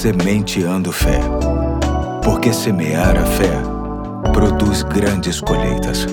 Sementeando Fé. Porque semear a fé produz grandes colheitas.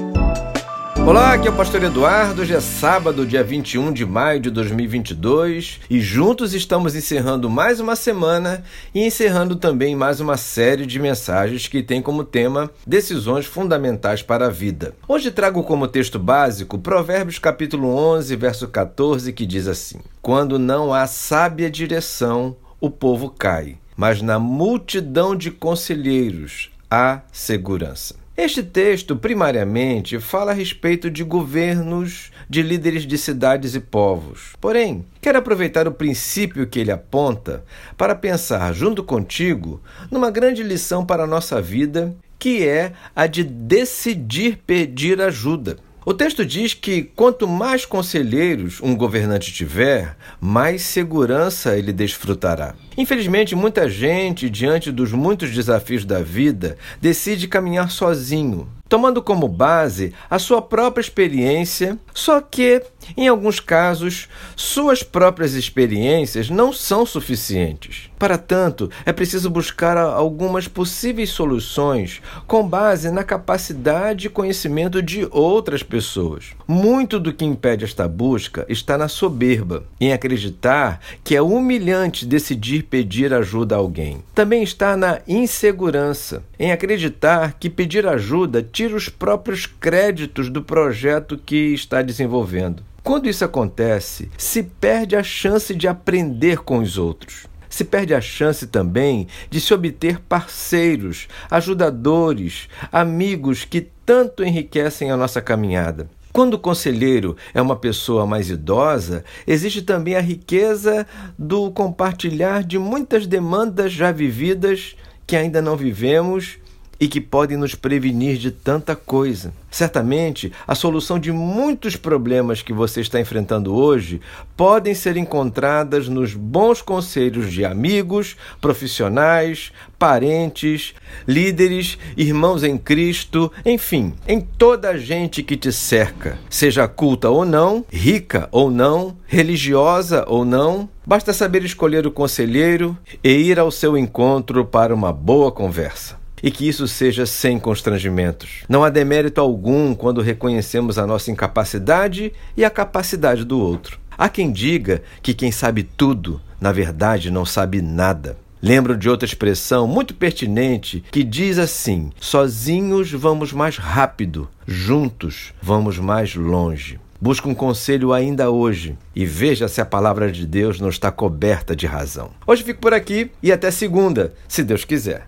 Olá, aqui é o Pastor Eduardo. Hoje é sábado, dia 21 de maio de 2022 e juntos estamos encerrando mais uma semana e encerrando também mais uma série de mensagens que tem como tema decisões fundamentais para a vida. Hoje trago como texto básico Provérbios capítulo 11, verso 14, que diz assim: Quando não há sábia direção, o povo cai, mas na multidão de conselheiros há segurança. Este texto, primariamente, fala a respeito de governos, de líderes de cidades e povos. Porém, quero aproveitar o princípio que ele aponta para pensar, junto contigo, numa grande lição para a nossa vida, que é a de decidir pedir ajuda. O texto diz que quanto mais conselheiros um governante tiver, mais segurança ele desfrutará. Infelizmente, muita gente, diante dos muitos desafios da vida, decide caminhar sozinho, tomando como base a sua própria experiência, só que, em alguns casos, suas próprias experiências não são suficientes. Para tanto, é preciso buscar algumas possíveis soluções com base na capacidade e conhecimento de outras pessoas. Muito do que impede esta busca está na soberba, em acreditar que é humilhante decidir pedir ajuda a alguém. Também está na insegurança, em acreditar que pedir ajuda os próprios créditos do projeto que está desenvolvendo. Quando isso acontece, se perde a chance de aprender com os outros se perde a chance também de se obter parceiros, ajudadores, amigos que tanto enriquecem a nossa caminhada. Quando o conselheiro é uma pessoa mais idosa, existe também a riqueza do compartilhar de muitas demandas já vividas que ainda não vivemos e que podem nos prevenir de tanta coisa. Certamente, a solução de muitos problemas que você está enfrentando hoje podem ser encontradas nos bons conselhos de amigos, profissionais, parentes, líderes, irmãos em Cristo, enfim, em toda a gente que te cerca, seja culta ou não, rica ou não, religiosa ou não. Basta saber escolher o conselheiro e ir ao seu encontro para uma boa conversa e que isso seja sem constrangimentos. Não há demérito algum quando reconhecemos a nossa incapacidade e a capacidade do outro. Há quem diga que quem sabe tudo, na verdade, não sabe nada. Lembro de outra expressão muito pertinente que diz assim: sozinhos vamos mais rápido, juntos vamos mais longe. Busca um conselho ainda hoje e veja se a palavra de Deus não está coberta de razão. Hoje fico por aqui e até segunda, se Deus quiser.